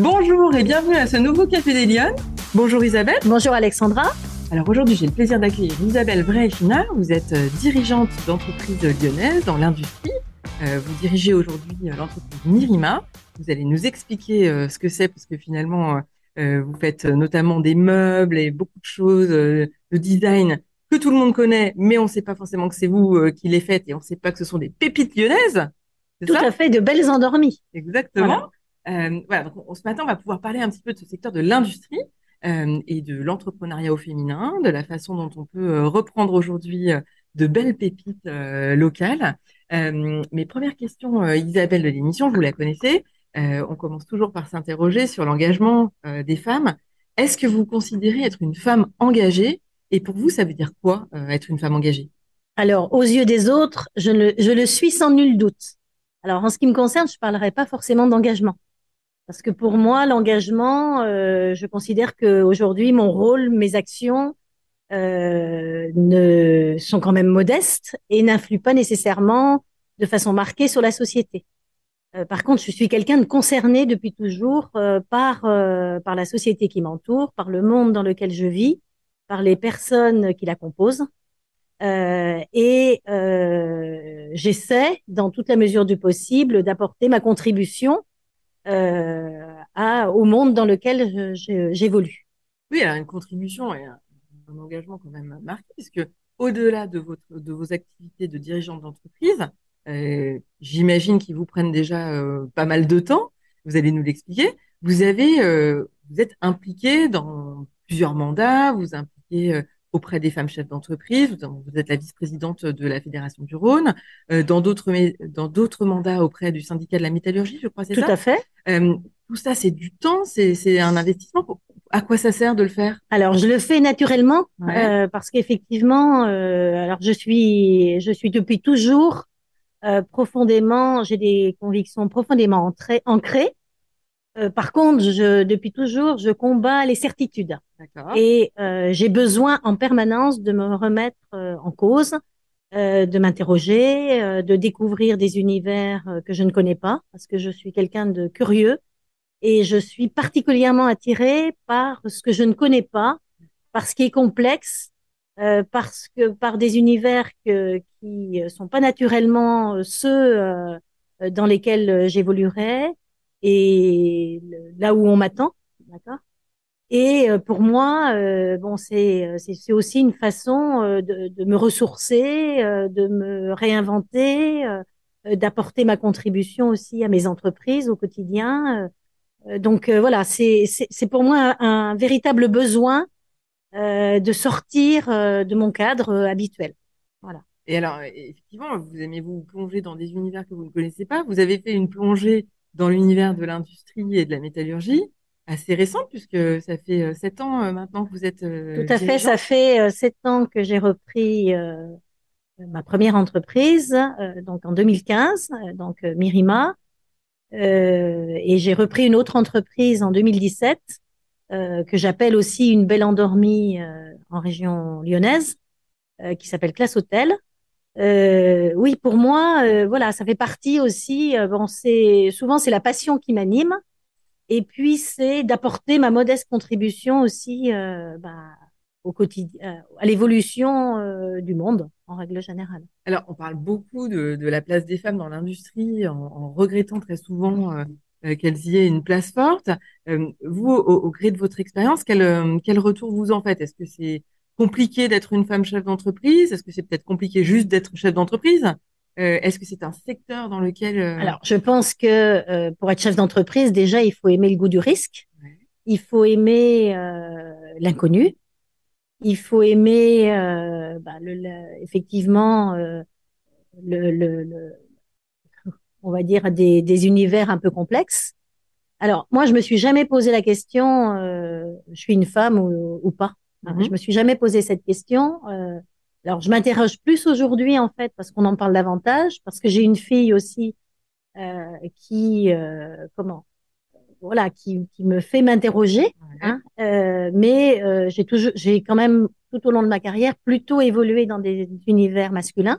Bonjour et bienvenue à ce nouveau Café des Lyonnes. Bonjour Isabelle. Bonjour Alexandra. Alors aujourd'hui, j'ai le plaisir d'accueillir Isabelle Vrefina. Vous êtes euh, dirigeante d'entreprise lyonnaise dans l'industrie. Euh, vous dirigez aujourd'hui euh, l'entreprise Mirima. Vous allez nous expliquer ce que c'est parce que finalement, vous faites notamment des meubles et beaucoup de choses de design que tout le monde connaît, mais on ne sait pas forcément que c'est vous qui les faites et on ne sait pas que ce sont des pépites lyonnaises. Tout à fait, de belles endormies. Exactement. Voilà, donc ce matin, on va pouvoir parler un petit peu de ce secteur de l'industrie euh, et de l'entrepreneuriat au féminin, de la façon dont on peut euh, reprendre aujourd'hui euh, de belles pépites euh, locales. mes premières questions, Isabelle de l'émission, vous la connaissez. on commence toujours par s'interroger sur l'engagement des femmes. Est-ce que vous considérez être une femme engagée? Et pour vous, ça veut dire quoi être une femme engagée? Alors, aux yeux des autres, je, ne, je le suis sans nul doute. Alors, en ce qui me concerne, je ne parlerai pas forcément d'engagement. Parce que pour moi, l'engagement, euh, je considère que aujourd'hui, mon rôle, mes actions euh, ne sont quand même modestes et n'influent pas nécessairement de façon marquée sur la société. Euh, par contre, je suis quelqu'un de concerné depuis toujours euh, par euh, par la société qui m'entoure, par le monde dans lequel je vis, par les personnes qui la composent. et j'essaie, dans toute la mesure du possible, d'apporter ma contribution euh, à, au monde dans lequel j'évolue. Oui, alors une contribution et un, engagement quand même marqué, puisque au-delà de, de vos activités de dirigeant d'entreprise, euh, j'imagine qu'ils vous prennent déjà euh, pas mal de temps. Vous allez nous l'expliquer. Vous euh, vous êtes impliqué dans plusieurs mandats. Vous impliquez auprès des femmes chefs d'entreprise. Vous êtes la vice-présidente de la Fédération du Rhône. Euh, dans d'autres dans d'autres mandats auprès du syndicat de la métallurgie, je crois, c'est ça Tout à fait. Euh, tout ça, c'est du temps, c'est un investissement. À quoi ça sert de le faire? Alors, je le fais naturellement euh, parce qu'effectivement, alors je suis je suis depuis toujours profondément, j'ai des convictions profondément ancrées euh, par contre, je, depuis toujours, je combats les certitudes. Et euh, j'ai besoin en permanence de me remettre euh, en cause, de m'interroger, de découvrir des univers que je ne connais pas, parce que je suis quelqu'un de curieux et je suis particulièrement attirée par ce que je ne connais pas, par ce qui est complexe, parce que par des univers que, qui sont pas naturellement ceux dans lesquels j'évoluerai et là où on m'attend, d'accord? Et euh, pour moi, euh, bon, c'est c'est aussi une façon euh, de, me ressourcer, de me réinventer, d'apporter ma contribution aussi à mes entreprises au quotidien. donc voilà, c'est c'est pour moi un, un véritable besoin de sortir de mon cadre habituel. Voilà. Et alors, effectivement, vous aimez vous plonger dans des univers que vous ne connaissez pas. Vous avez fait une plongée dans l'univers de l'industrie et de la métallurgie assez récente puisque ça fait euh, sept ans euh, maintenant que vous êtes euh, tout à fait ça fait sept ans que j'ai repris ma première entreprise donc en 2015 donc Mirima et j'ai repris une autre entreprise en 2017 que j'appelle aussi une belle endormie en région lyonnaise qui s'appelle Classe Hôtel euh, oui, pour moi, euh, voilà, ça fait partie aussi. Euh, c'est souvent c'est la passion qui m'anime, et puis c'est d'apporter ma modeste contribution aussi bah, au quotidien, à l'évolution du monde en règle générale. Alors, on parle beaucoup de, la place des femmes dans l'industrie, en, regrettant très souvent qu'elles y aient une place forte. vous, au, au, gré de votre expérience, quel, quel retour vous en faites? Est-ce que c'est compliqué d'être une femme chef d'entreprise? Est-ce que c'est peut-être compliqué juste d'être chef d'entreprise? Euh, Est-ce que c'est un secteur dans lequel euh, Alors, je pense que euh, pour être chef d'entreprise, déjà, il faut aimer le goût du risque. Il faut aimer l'inconnu. Il faut aimer, bah, le, effectivement, le, le, on va dire des, des, univers un peu complexes. Alors, moi, je me suis jamais posé la question, je suis une femme ou, ou pas. Mm Je me suis jamais posé cette question. Euh, alors, je m'interroge plus aujourd'hui, en fait, parce qu'on en parle davantage, parce que j'ai une fille aussi euh, qui, euh, comment, voilà, qui, qui me fait m'interroger. Hein, euh, mais euh, j'ai toujours, j'ai quand même tout au long de ma carrière plutôt évolué dans des univers masculins.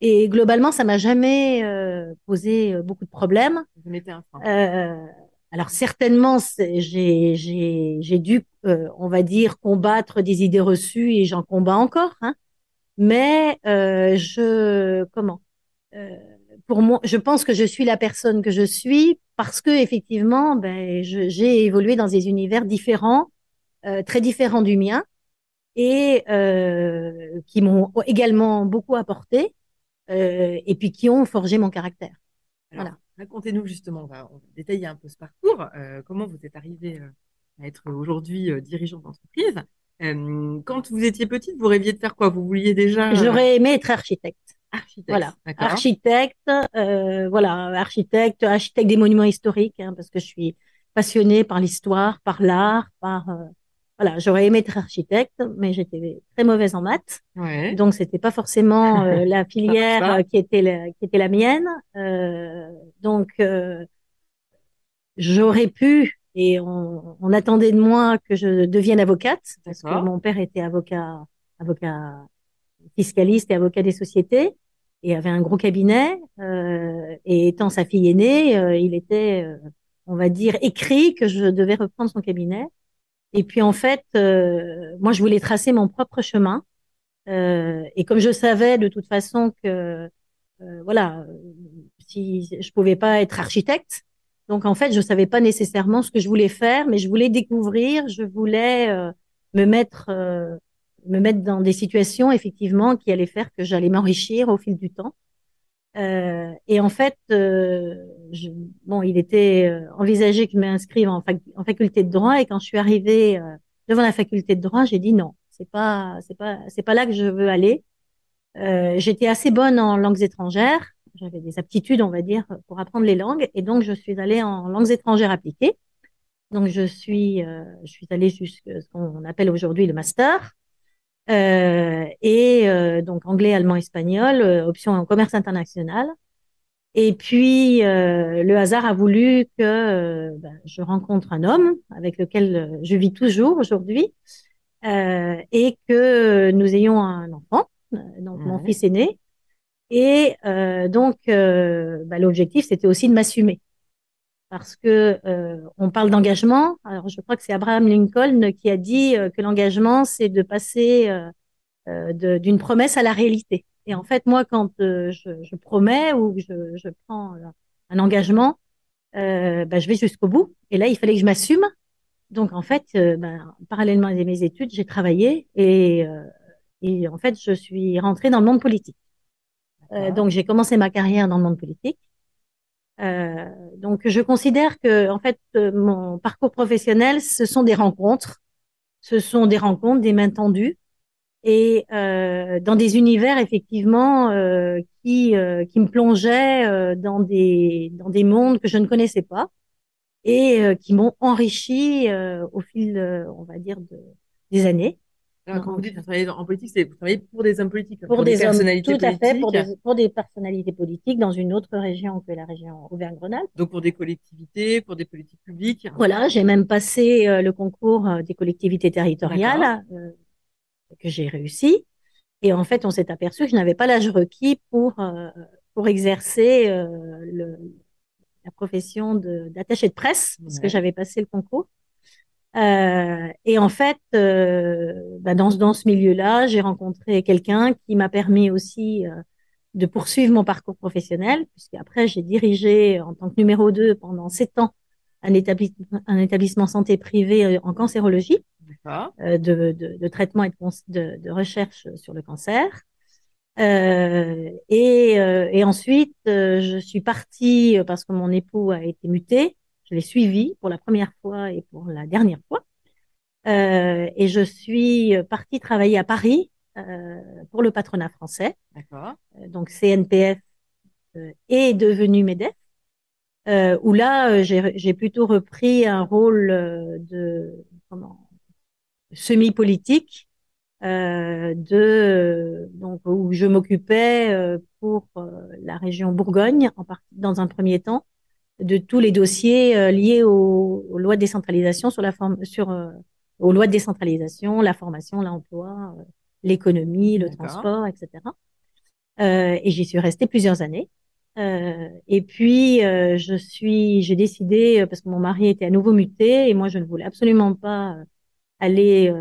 Et globalement, ça m'a jamais posé beaucoup de problèmes. Alors certainement, j'ai dû, euh, on va dire, combattre des idées reçues et j'en combats encore. Hein. Mais euh, je comment euh, Pour moi, je pense que je suis la personne que je suis parce que effectivement, ben, j'ai évolué dans des univers différents, très différents du mien, et qui m'ont également beaucoup apporté, et puis qui ont forgé mon caractère. voilà. Racontez-nous justement, on va, détailler un peu ce parcours. Euh, comment vous êtes arrivé euh, à être aujourd'hui euh, dirigeant d'entreprise Quand vous étiez petite, vous rêviez de faire quoi? Vous vouliez déjà J'aurais aimé être architecte. Architecte. Voilà, architecte, voilà, architecte, architecte des monuments historiques, hein, parce que je suis passionnée par l'histoire, par l'art, par voilà, j'aurais aimé être architecte, mais j'étais très mauvaise en maths. Ouais. Donc, c'était pas forcément euh, la filière euh, qui était la, qui était la mienne. Euh, donc, euh, j'aurais pu, et on, on, attendait de moi que je devienne avocate, parce que mon père était avocat, avocat fiscaliste et avocat des sociétés, et avait un gros cabinet. et étant sa fille aînée, il était, on va dire, écrit que je devais reprendre son cabinet. Et puis en fait, euh, moi, je voulais tracer mon propre chemin. Euh, et comme je savais de toute façon que, euh, voilà, si je pouvais pas être architecte, donc en fait, je savais pas nécessairement ce que je voulais faire, mais je voulais découvrir, je voulais me mettre, me mettre dans des situations effectivement qui allaient faire que j'allais m'enrichir au fil du temps. Euh, et en fait, euh, bon, il était euh, envisagé que je m'inscrive en, en, faculté de droit, et quand je suis arrivée euh, devant la faculté de droit, j'ai dit non, c'est pas, c'est pas, c'est pas là que je veux aller. J'étais assez bonne en langues étrangères, j'avais des aptitudes, on va dire, pour apprendre les langues, et donc je suis allée en langues étrangères appliquées. Donc je suis, je suis allée jusqu'à ce qu'on appelle aujourd'hui le master. Euh, et euh, donc anglais, allemand, espagnol, euh, option en commerce international. Et puis le hasard a voulu que ben, je rencontre un homme avec lequel je vis toujours aujourd'hui et que nous ayons un enfant, donc mon fils aîné. Et donc ben, l'objectif c'était aussi de m'assumer parce que euh, on parle d'engagement. Alors, je crois que c'est Abraham Lincoln qui a dit euh, que l'engagement, c'est de passer euh, d'une promesse à la réalité. Et en fait, moi, quand je, je, promets ou je, je prends un engagement, bah, je vais jusqu'au bout. Et là, il fallait que je m'assume. Donc, en fait, ben, parallèlement à mes études, j'ai travaillé et, et en fait, je suis rentrée dans le monde politique. donc, j'ai commencé ma carrière dans le monde politique. Euh, donc, je considère que, en fait, euh, mon parcours professionnel, ce sont des rencontres, ce sont des rencontres, des mains tendues, et euh, dans des univers effectivement euh, qui euh, qui me plongeaient dans des dans des mondes que je ne connaissais pas et qui m'ont enrichi au fil, on va dire, de, des années. Alors, quand vous dites travailler en politique, c'est vous travaillez pour des hommes politiques, pour, des, personnalités politiques. Tout à fait, pour des, pour des personnalités politiques dans une autre région que la région Auvergne-Rhône-Alpes. Donc pour des collectivités, pour des politiques publiques. Voilà, j'ai même passé euh, le concours euh, des collectivités territoriales euh, que j'ai réussi. Et en fait, on s'est aperçu que je n'avais pas l'âge requis pour euh, pour exercer le, la profession d'attaché de, presse, parce que j'avais passé le concours. Euh, et en fait, euh, bah dans, dans ce milieu-là, j'ai rencontré quelqu'un qui m'a permis aussi euh, de poursuivre mon parcours professionnel, puisque après j'ai dirigé en tant que numéro 2 pendant sept ans un établissement, un établissement santé privé euh, en cancérologie, euh, de, de, de, traitement et de, de, recherche sur le cancer. Euh, et, et, ensuite, je suis partie parce que mon époux a été muté je l'ai suivi pour la première fois et pour la dernière fois. Euh, et je suis partie travailler à Paris euh, pour le patronat français. D'accord. Euh, donc CNPF euh, est devenu MEDEF, euh, où là j'ai plutôt repris un rôle de comment semi-politique, de donc où je m'occupais pour la région Bourgogne en partie dans un premier temps de tous les dossiers euh, liés aux, lois de décentralisation sur la forme, sur euh, aux lois de décentralisation, la formation, l'emploi, euh, l'économie, le transport, etc. et j'y suis restée plusieurs années. Euh, et puis, euh, je suis, j'ai décidé, euh, parce que mon mari était à nouveau muté et moi, je ne voulais absolument pas aller,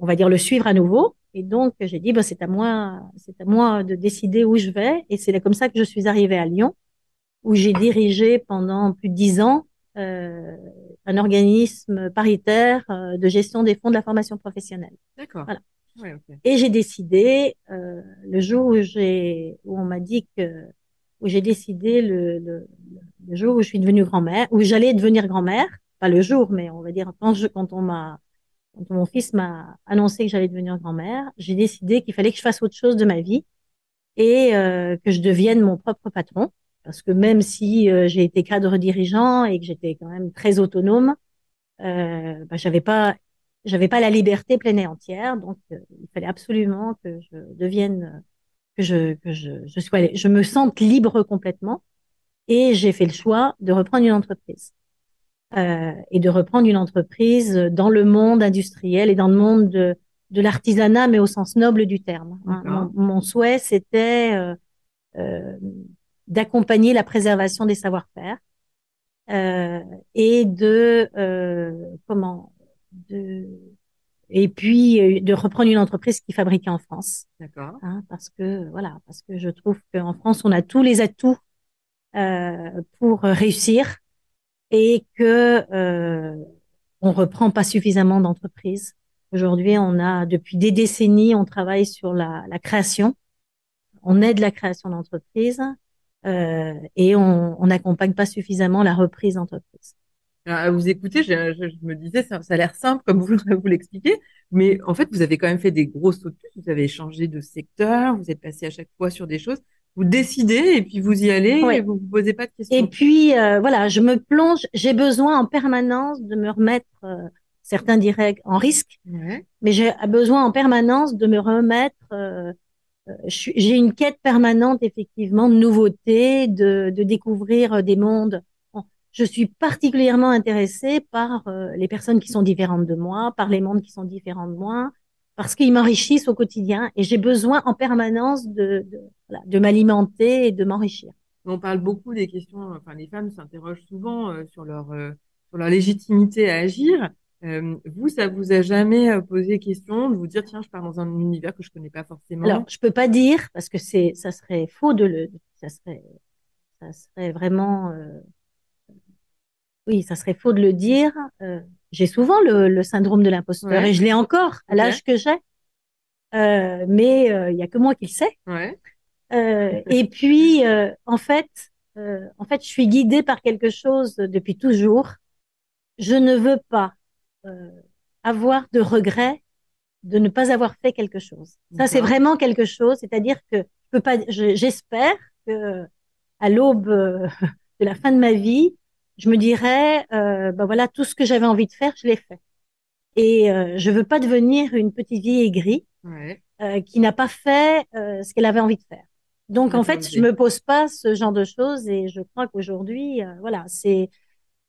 on va dire, le suivre à nouveau. Et donc, j'ai dit, bah, c'est à moi, c'est à moi de décider où je vais. Et c'est comme ça que je suis arrivée à Lyon, où j'ai dirigé pendant plus de dix ans euh, un organisme paritaire de gestion des fonds de la formation professionnelle. D'accord. Voilà. Et j'ai décidé, euh, le jour où, j'ai, où on m'a dit que, où j'ai décidé le, le, le, jour où je suis devenue grand-mère, où j'allais devenir grand-mère, pas le jour, mais on va dire quand, je, quand on m'a, quand mon fils m'a annoncé que j'allais devenir grand-mère, j'ai décidé qu'il fallait que je fasse autre chose de ma vie et euh, que je devienne mon propre patron. Parce que même si euh, j'ai été cadre dirigeant et que j'étais quand même très autonome, euh, bah, j'avais pas j'avais pas la liberté pleine et entière, donc euh, il fallait absolument que je devienne, que je, que je, je sois, je me sente libre complètement. Et j'ai fait le choix de reprendre une entreprise euh, et de reprendre une entreprise dans le monde industriel et dans le monde de, de l'artisanat, mais au sens noble du terme. Hein. Mon, souhait, c'était euh, euh, d'accompagner la préservation des savoir-faire euh, et de comment de et puis euh, de reprendre une entreprise qui fabriquait en France. D'accord. Hein, parce que voilà, parce que je trouve qu'en France on a tous les atouts euh, pour réussir et que euh, on reprend pas suffisamment d'entreprises. Aujourd'hui, on a depuis des décennies, on travaille sur la, la création, on aide la création d'entreprises euh, et on n'accompagne pas suffisamment la reprise d'entreprises à vous écouter, je, je, me disais, ça, ça a l'air simple comme vous, vous l'expliquez, mais en fait, vous avez quand même fait des grosses sautes. Vous avez changé de secteur, vous êtes passé à chaque fois sur des choses. Vous décidez et puis vous y allez et vous vous posez pas de questions. Et puis euh, voilà, je me plonge. J'ai besoin en permanence de me remettre. Euh, certains diraient en risque, ouais. mais j'ai besoin en permanence de me remettre. Euh, euh j'ai une quête permanente effectivement de nouveautés, de, de découvrir des mondes je suis particulièrement intéressée par euh, les personnes qui sont différentes de moi, par les mondes qui sont différents de moi, parce qu'ils m'enrichissent au quotidien et j'ai besoin en permanence de, de, de m'alimenter et de m'enrichir. On parle beaucoup des questions, enfin les femmes s'interrogent souvent euh, sur leur euh, sur leur légitimité à agir. vous, ça vous a jamais posé question de vous dire tiens, je pars dans un univers que je connais pas forcément? Alors, je peux pas dire parce que c'est ça serait faux de le ça serait ça serait vraiment oui, ça serait faux de le dire. Euh, j'ai souvent le, le, syndrome de l'imposteur et je l'ai encore à l'âge que j'ai. Euh, mais euh, il y a que moi qui le sais. Ouais. Euh, et puis, euh, en fait, en fait, je suis guidée par quelque chose depuis toujours. Je ne veux pas avoir de regret de ne pas avoir fait quelque chose. Ça, c'est vraiment quelque chose. C'est-à-dire que je peux pas. J'espère que à l'aube de la fin de ma vie, je me dirais, euh, ben voilà, tout ce que j'avais envie de faire, je l'ai fait. Et euh, je veux pas devenir une petite vieille aigrie ouais. euh, qui n'a pas fait euh, ce qu'elle avait envie de faire. Donc en fait, je me pose pas ce genre de choses et je crois qu'aujourd'hui, euh, voilà, c'est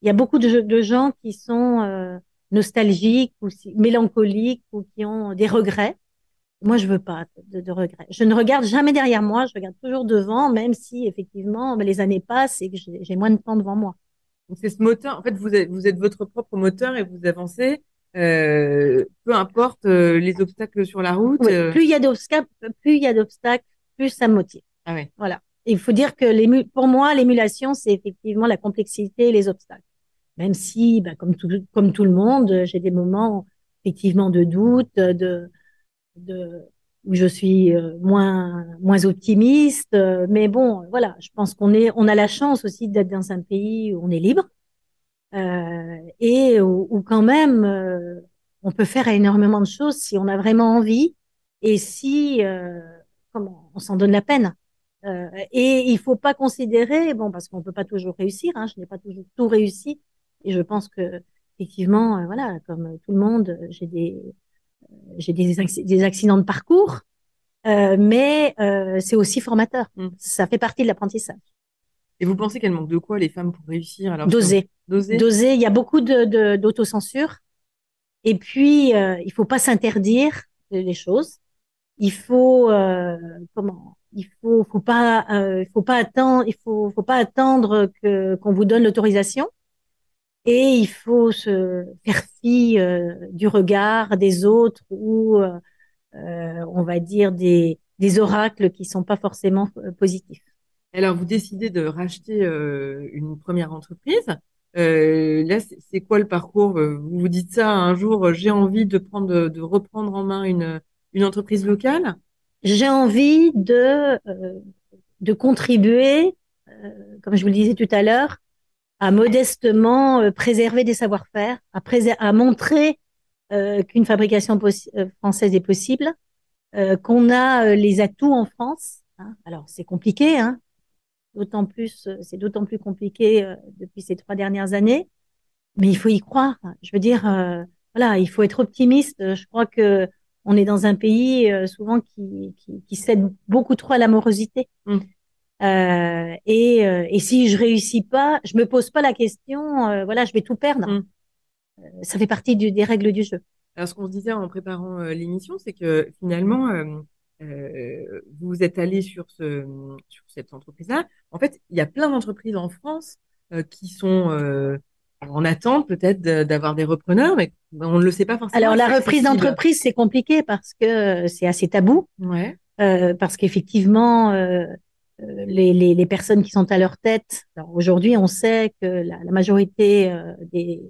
il y a beaucoup de, de gens qui sont euh, nostalgiques ou mélancoliques ou qui ont des regrets. Moi, je veux pas de, de, regrets. Je ne regarde jamais derrière moi, je regarde toujours devant, même si effectivement les années passent et que j'ai moins de temps devant moi. C'est ce moteur. En fait, vous êtes, vous êtes votre propre moteur et vous avancez. Euh, peu importe euh, les obstacles sur la route. Oui, euh. plus il y a d'obstacles, plus il y a d'obstacles, plus ça me motive. Ah oui. Voilà. il faut dire que pour moi, l'émulation, c'est effectivement la complexité et les obstacles. Même si, bah, comme tout, comme tout le monde, j'ai des moments effectivement de doute, de, de où je suis euh, moins moins optimiste. Euh, mais bon, voilà, je pense qu'on est, on a la chance aussi d'être dans un pays où on est libre euh, et où, où, quand même euh, on peut faire énormément de choses si on a vraiment envie et si comment on s'en donne la peine. et il faut pas considérer, bon, parce qu'on peut pas toujours réussir. Hein, je n'ai pas toujours tout réussi et je pense que effectivement, voilà, comme tout le monde, j'ai des j'ai des, des, accidents de parcours, euh, mais euh, c'est aussi formateur. Mm. Ça fait partie de l'apprentissage. Et vous pensez qu'elle manque de quoi les femmes pour réussir? Alors D'oser. D'oser? Il y a beaucoup de d'autocensure. Et puis euh, il faut pas s'interdire les choses. Il faut euh, comment? Il faut, faut pas, euh, faut pas attendre, il faut, faut pas attendre que qu'on vous donne l'autorisation. Et il faut se faire fi euh, du regard des autres ou, euh, on va dire, des, des oracles qui sont pas forcément positifs. Alors, vous décidez de racheter une première entreprise. là, c'est quoi le parcours? Vous vous dites ça un jour, j'ai envie de prendre, de reprendre en main une, une entreprise locale? J'ai envie de, euh, de contribuer, euh, comme je vous le disais tout à l'heure, à modestement euh, préserver des savoir-faire, à, à montrer qu'une fabrication française est possible, qu'on a les atouts en France. Hein. Alors c'est compliqué, hein. d'autant plus, c'est d'autant plus compliqué depuis ces trois dernières années, mais il faut y croire. Je veux dire, voilà, il faut être optimiste. Je crois que on est dans un pays euh, souvent qui, qui, cède beaucoup trop à l'amorosité. Mm. Euh, et, euh, et, si je réussis pas, je me pose pas la question, voilà, je vais tout perdre. Mm. ça fait partie du, des règles du jeu. Alors, ce qu'on se disait en préparant l'émission, c'est que finalement, vous êtes allé sur, ce, sur cette entreprise-là. En fait, il y a plein d'entreprises en France qui sont en attente peut-être d'avoir des repreneurs, mais on ne le sait pas forcément. Alors la reprise d'entreprise, c'est compliqué parce que c'est assez tabou. Ouais. Euh, parce qu'effectivement, euh, euh, les, les, les, personnes qui sont à leur tête, aujourd'hui, on sait que la, la majorité euh, des,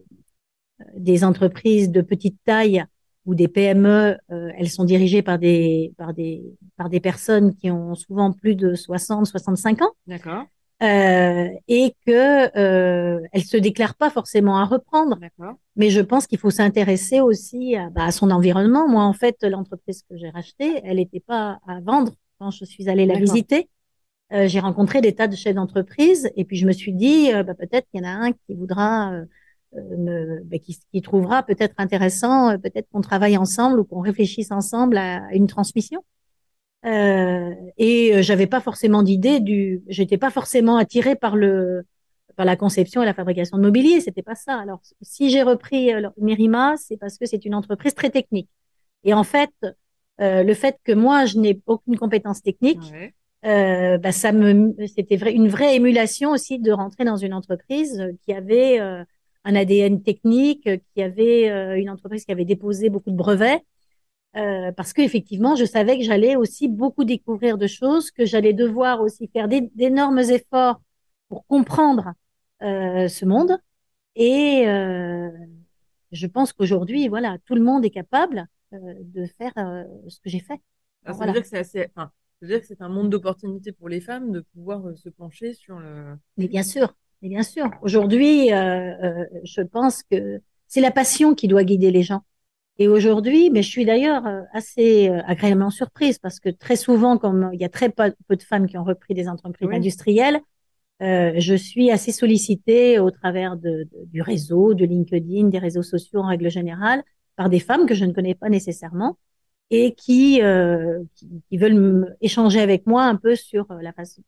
des entreprises de petite taille ou des PME, euh, elles sont dirigées par des, par des, par des personnes qui ont souvent plus de 60, 65 ans. D'accord euh, et que euh, elle se déclare pas forcément à reprendre. Mais je pense qu'il faut s'intéresser aussi à, bah, à, son environnement. Moi, en fait, l'entreprise que j'ai rachetée, elle n'était pas à vendre quand je suis allée la visiter. Euh, j'ai rencontré des tas de chefs d'entreprise et puis je me suis dit, euh, bah, peut-être qu'il y en a un qui voudra, euh, me, bah, qui, qui, trouvera peut-être intéressant, peut-être qu'on travaille ensemble ou qu'on réfléchisse ensemble à une transmission. Euh, et euh, j'avais pas forcément d'idée du, j'étais pas forcément attirée par le, par la conception et la fabrication de mobilier. C'était pas ça. Alors, si j'ai repris euh, Merima, c'est parce que c'est une entreprise très technique. Et en fait, euh, le fait que moi, je n'ai aucune compétence technique, euh, bah, ça me, c'était vrai, une vraie émulation aussi de rentrer dans une entreprise qui avait un ADN technique, qui avait une entreprise qui avait déposé beaucoup de brevets euh, parce qu'effectivement, je savais que j'allais aussi beaucoup découvrir de choses, que j'allais devoir aussi faire d'énormes efforts pour comprendre euh, ce monde. Et euh, je pense qu'aujourd'hui, voilà, tout le monde est capable euh, de faire euh, ce que j'ai fait. Alors, ça veut dire que c'est assez, enfin, dire que c'est un monde d'opportunités pour les femmes de pouvoir se pencher sur le. Mais bien sûr, mais bien sûr. Aujourd'hui, je pense que c'est la passion qui doit guider les gens. Et aujourd'hui, mais je suis d'ailleurs euh, assez euh, agréablement surprise parce que très souvent, comme il y a très peu, de femmes qui ont repris des entreprises industrielles, euh, je suis assez sollicitée au travers de, du réseau, de LinkedIn, des réseaux sociaux en règle générale, par des femmes que je ne connais pas nécessairement et qui, euh, qui, veulent échanger avec moi un peu sur la façon,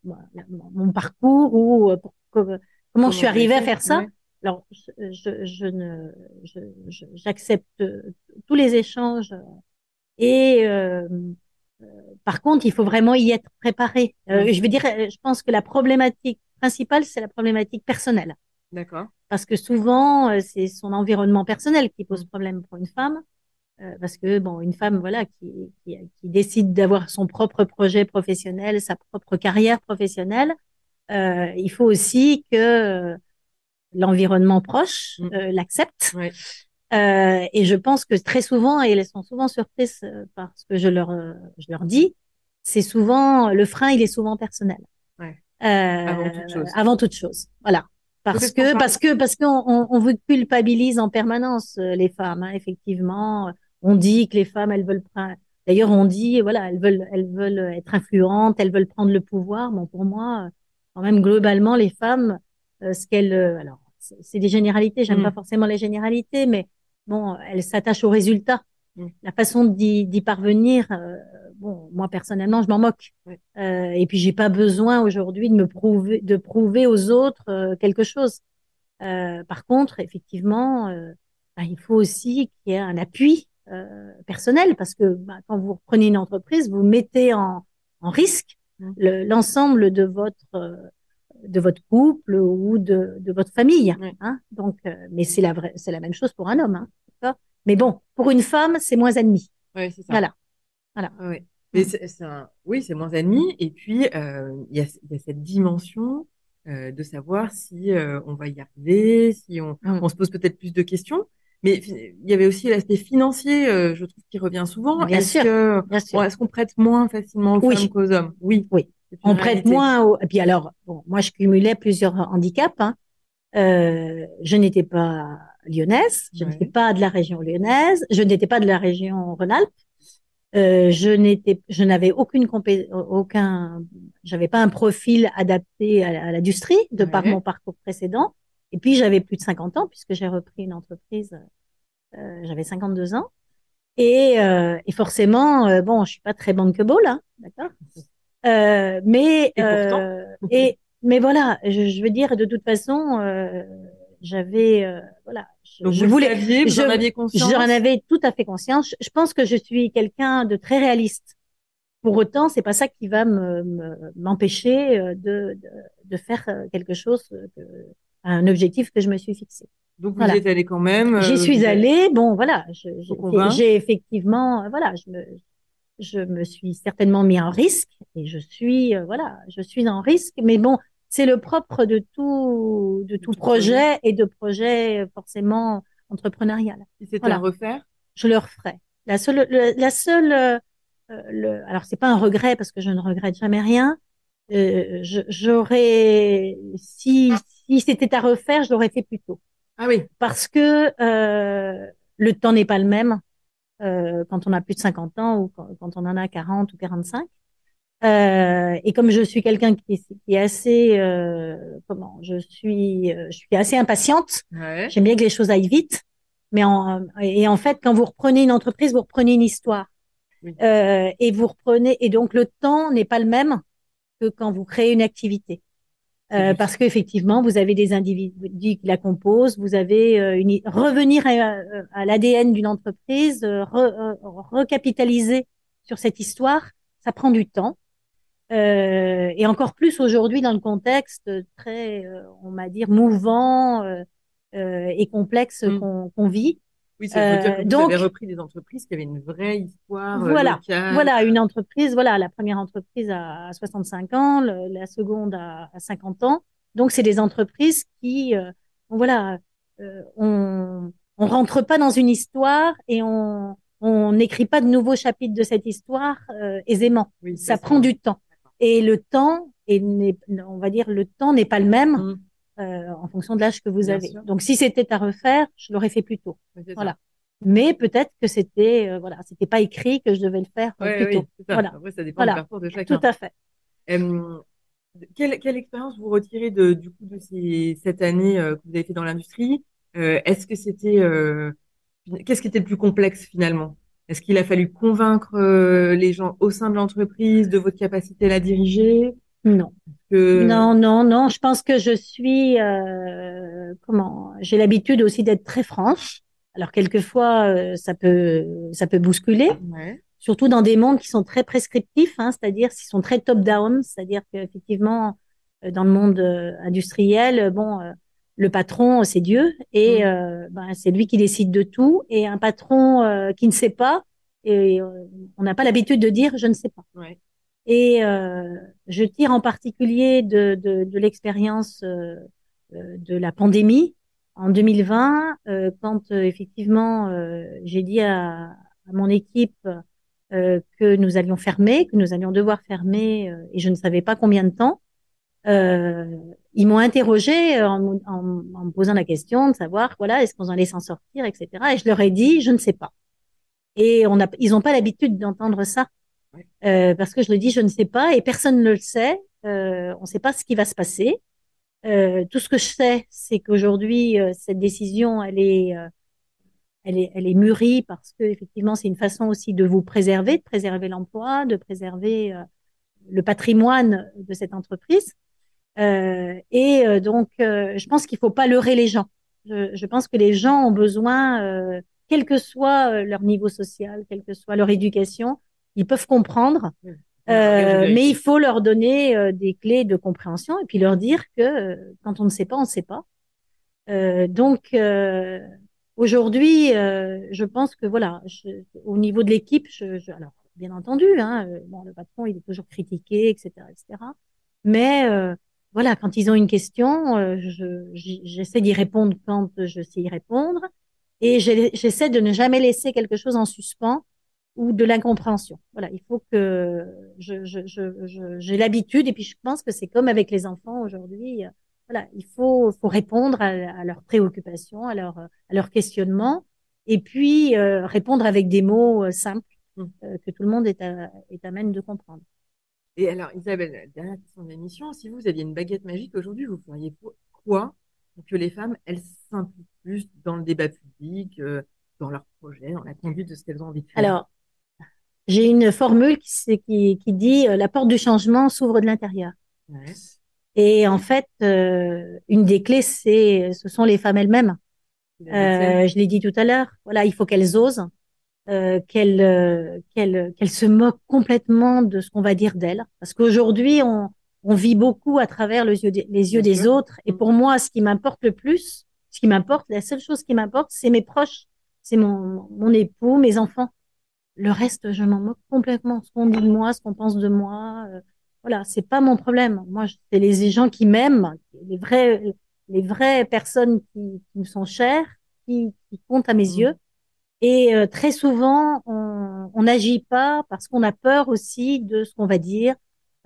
mon parcours ou comment, je suis arrivée à faire ça. Alors, je, je, ne, j'accepte tous les échanges et euh, euh, par contre, il faut vraiment y être préparé. Euh, je veux dire, je pense que la problématique principale, c'est la problématique personnelle. D'accord. Parce que souvent, c'est son environnement personnel qui pose problème pour une femme. Parce que bon, une femme, voilà, qui, qui, qui décide d'avoir son propre projet professionnel, sa propre carrière professionnelle, il faut aussi que l'environnement proche mm. euh, l'accepte. Euh, et je pense que très souvent, et elles sont souvent surprises euh, par ce que je leur, je leur dis, c'est souvent, le frein, il est souvent personnel. Ouais. avant toute chose. Avant toute chose. Voilà. Parce que, parce que, parce qu'on on, on vous culpabilise en permanence, les femmes, hein, effectivement. On dit que les femmes, elles veulent prendre, d'ailleurs, on dit, voilà, elles veulent, elles veulent être influentes, elles veulent prendre le pouvoir. Bon, pour moi, quand même, globalement, les femmes, ce qu'elles, alors, c'est des généralités, j'aime mm. pas forcément les généralités, mais bon, elle s'attache aux résultats. Mm. La façon d'y parvenir, euh, bon, moi personnellement, je m'en moque. Euh, et puis j'ai pas besoin aujourd'hui de me prouver, de prouver aux autres euh, quelque chose. Euh, par contre, effectivement, bah, il faut aussi qu'il y ait un appui personnel, parce que bah, quand vous reprenez une entreprise, vous mettez en, en risque mmh. l'ensemble de votre de votre couple ou de, de votre famille. Hein Donc, mais c'est la vraie, c'est la même chose pour un homme. Hein mais bon, pour une femme, c'est moins admis. Oui, c'est ça. Voilà. voilà. Oui. Mais c'est, un... oui, c'est moins admis. Et puis, il y, a, y a cette dimension euh, de savoir si euh, on va y arriver, si on, mm. on se pose peut-être plus de questions. Mais il y avait aussi l'aspect financier, euh, je trouve, qui revient souvent. Bien est-ce sûr. Que, bien sûr. est-ce qu'on prête moins facilement aux oui. femmes qu'aux hommes? Oui. Oui. On prête moins. Aux... Et puis alors, bon, moi, je cumulais plusieurs handicaps. Hein. Euh, je n'étais pas lyonnaise, je ouais. n'étais pas de la région lyonnaise, je n'étais pas de la région Rhône-Alpes. Euh, je n'étais, je n'avais aucune compé aucun, j'avais pas un profil adapté à, l'industrie de par mon parcours précédent. Et puis j'avais plus de 50 ans puisque j'ai repris une entreprise, euh, j'avais 52 ans. Et, euh, et forcément, euh, bon, je suis pas très bankable, hein, d'accord? Euh, mais et, et, mais voilà, je, je, veux dire de toute façon, j'avais voilà je, Donc je vous voulais, saviez, vous je, en aviez conscience? J'en avais tout à fait conscience. Je pense que je suis quelqu'un de très réaliste. Pour autant, c'est pas ça qui va me m'empêcher euh, de, de, de, faire euh, quelque chose, que, un objectif que je me suis fixé. Donc vous voilà. y êtes allé quand même. J'y suis allée. Bon, voilà, j'ai effectivement, voilà, je me, je me suis certainement mis en risque et je suis, voilà, je suis en risque. Mais bon, c'est le propre de tout, de tout projet et de projet forcément entrepreneurial. Si c'était voilà. à refaire? Je le referais. La seule, le, la seule, euh, le, alors c'est pas un regret parce que je ne regrette jamais rien. Euh, j'aurais, si, si c'était à refaire, je l'aurais fait plus tôt. Ah oui. Parce que euh, le temps n'est pas le même euh, quand on a plus de 50 ans ou quand, quand on en a 40 ou 45. Euh, et comme je suis quelqu'un qui, qui, est assez, euh, comment, je suis, euh, je suis assez impatiente. Ouais. J'aime bien que les choses aillent vite. Mais en, et en fait, quand vous reprenez une entreprise, vous reprenez une histoire. Oui. Euh, et vous reprenez, et donc le temps n'est pas le même que quand vous créez une activité. Euh, parce qu'effectivement, vous avez des individus qui la composent, vous avez euh, une, revenir à, à l'ADN d'une entreprise, re, recapitaliser sur cette histoire, ça prend du temps. Euh, et encore plus aujourd'hui dans le contexte très, euh, on va dire, mouvant euh, et complexe mmh. qu'on qu vit. Oui, ça veut dire que vous donc, avez repris des entreprises qui avaient une vraie histoire voilà, locale. Voilà, une entreprise, voilà, la première entreprise à 65 ans, le, la seconde à, à, 50 ans. Donc, c'est des entreprises qui, voilà, on, on rentre pas dans une histoire et on on n'écrit pas de nouveaux chapitres de cette histoire aisément. Oui, ça prend du temps et le temps et on va dire le temps n'est pas le même mmh. Euh, en fonction de l'âge que vous Bien avez. Sûr. Donc si c'était à refaire, je l'aurais fait plus tôt. Voilà. Ça. Mais peut-être que c'était euh, voilà, c'était pas écrit que je devais le faire ouais, plus oui, tôt. Ça. Voilà. Après, ça dépend voilà. du parcours de chacun. Tout à fait. Euh, quelle, quelle expérience vous retirez de du coup de ces, cette année euh, que vous avez fait dans l'industrie? Euh, Est-ce que c'était euh, qu'est-ce qui était le plus complexe finalement? Est-ce qu'il a fallu convaincre euh, les gens au sein de l'entreprise de votre capacité à la diriger? Non. Que... Non, non, non. Je pense que je suis euh, comment J'ai l'habitude aussi d'être très franche. Alors quelquefois, euh, ça peut ça peut bousculer. Ouais. Surtout dans des mondes qui sont très prescriptifs, hein, c'est-à-dire s'ils sont très top-down, c'est-à-dire qu'effectivement, euh, dans le monde euh, industriel, bon, le patron, c'est Dieu, et mmh. ben, c'est lui qui décide de tout. Et un patron qui ne sait pas, et on n'a pas l'habitude de dire je ne sais pas. Ouais. Et euh, je tire en particulier de, de, de l'expérience euh, de la pandémie en 2020, quand effectivement j'ai dit à, à, mon équipe que nous allions fermer, que nous allions devoir fermer, et je ne savais pas combien de temps. Euh, ils m'ont interrogé en, en, en, me posant la question de savoir, voilà, est-ce qu'on allait s'en sortir, etc. Et je leur ai dit, je ne sais pas. Et on a, ils n'ont pas l'habitude d'entendre ça. Euh, parce que je le dis, je ne sais pas, et personne ne le sait. Euh, on ne sait pas ce qui va se passer. Euh, tout ce que je sais, c'est qu'aujourd'hui, euh, cette décision, elle est, euh, elle est, elle est mûrie parce que effectivement, c'est une façon aussi de vous préserver, de préserver l'emploi, de préserver le patrimoine de cette entreprise. Euh, et euh, donc, euh, je pense qu'il faut pas leurrer les gens. Je, je, pense que les gens ont besoin, euh, quel que soit leur niveau social, quelle que soit leur éducation, ils peuvent comprendre mais il faut leur donner des clés de compréhension et puis leur dire que quand on ne sait pas, on ne sait pas. donc aujourd'hui, je pense que voilà, au niveau de l'équipe, je, alors bien entendu, hein, bon, le patron il est toujours critiqué, etc., etc. Mais voilà, quand ils ont une question, euh, j'essaie d'y répondre quand je sais y répondre, et j'essaie de ne jamais laisser quelque chose en suspens ou de l'incompréhension. Voilà, il faut que j'ai je, je, l'habitude, et puis je pense que c'est comme avec les enfants aujourd'hui. Voilà, il faut, faut répondre à, leurs préoccupations, à, leur, à leurs questionnements, et puis euh, répondre avec des mots euh, simples mmh. que tout le monde est à, est à même de comprendre. Et alors, Isabelle, dernière question de l'émission, si vous aviez une baguette magique aujourd'hui, vous feriez quoi pour que les femmes, elles s'impliquent plus dans le débat public, euh, dans leurs projets, dans la conduite de ce qu'elles ont envie de faire? Alors, j'ai une formule qui, qui, qui dit euh, la porte du changement s'ouvre de l'intérieur. Et en fait, euh, une des clés, c'est, ce sont les femmes elles-mêmes. je l'ai dit tout à l'heure. Voilà, il faut qu'elles osent. Euh, qu'elle euh, qu'elle qu'elle se moque complètement de ce qu'on va dire d'elle parce qu'aujourd'hui on on vit beaucoup à travers les yeux des, les yeux des autres et pour moi ce qui m'importe le plus ce qui m'importe la seule chose qui m'importe c'est mes proches c'est mon mon époux mes enfants le reste je m'en moque complètement ce qu'on dit de moi ce qu'on pense de moi euh, voilà c'est pas mon problème moi c'est les gens qui m'aiment les vrais les vraies personnes qui, qui me sont chères qui, qui comptent à mes mmh. yeux et euh, très souvent, on n'agit pas parce qu'on a peur aussi de ce qu'on va dire,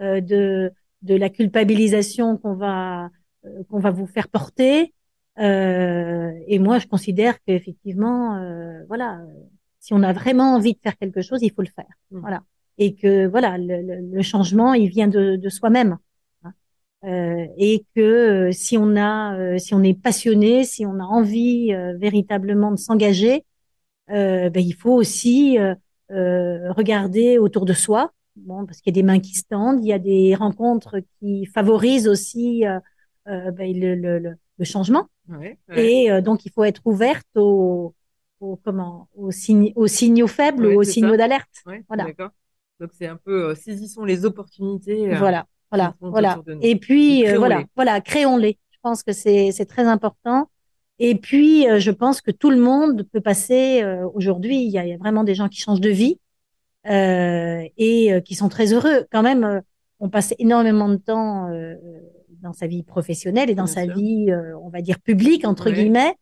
euh, de, de la culpabilisation qu'on va euh, qu'on va vous faire porter. Euh, et moi, je considère qu'effectivement, voilà, si on a vraiment envie de faire quelque chose, il faut le faire. Mmh. Voilà. Et que voilà, le, le, changement, il vient de, de soi-même. Hein. et que si on a, si on est passionné, si on a envie véritablement de s'engager, euh, ben, il faut aussi euh, euh, regarder autour de soi, bon, parce qu'il y a des mains qui se tendent, il y a des rencontres qui favorisent aussi ben, le, le, le, changement. Et donc, il faut être ouverte aux, aux comment, aux, aux signaux faibles ou aux signaux d'alerte. voilà. Donc, c'est un peu saisissons les opportunités. voilà, voilà, voilà. Et puis, voilà, voilà, créons-les. Je pense que c'est très important. Et puis, euh, je pense que tout le monde peut passer. Euh, aujourd'hui, il y, a vraiment des gens qui changent de vie euh, et euh, qui sont très heureux. Quand même, on passe énormément de temps dans sa vie professionnelle et dans sa vie, on va dire publique entre guillemets.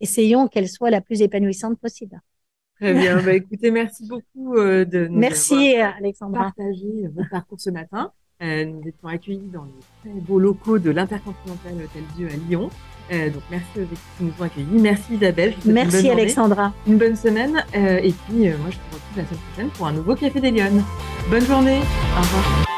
Essayons qu'elle soit la plus épanouissante possible. Très bien. bah, écoutez, merci beaucoup de nous merci, Alexandra. votre parcours ce matin. nous étions accueillis dans les très beaux locaux de l'Intercontinental Hôtel Dieu à Lyon. Euh, donc merci aux équipes qui nous ont accueillis. Merci Isabelle. Merci Alexandra. une bonne semaine. Euh, et puis euh, moi je te retrouve la semaine prochaine pour un nouveau Café des Lyonnes. Bonne journée. Au revoir.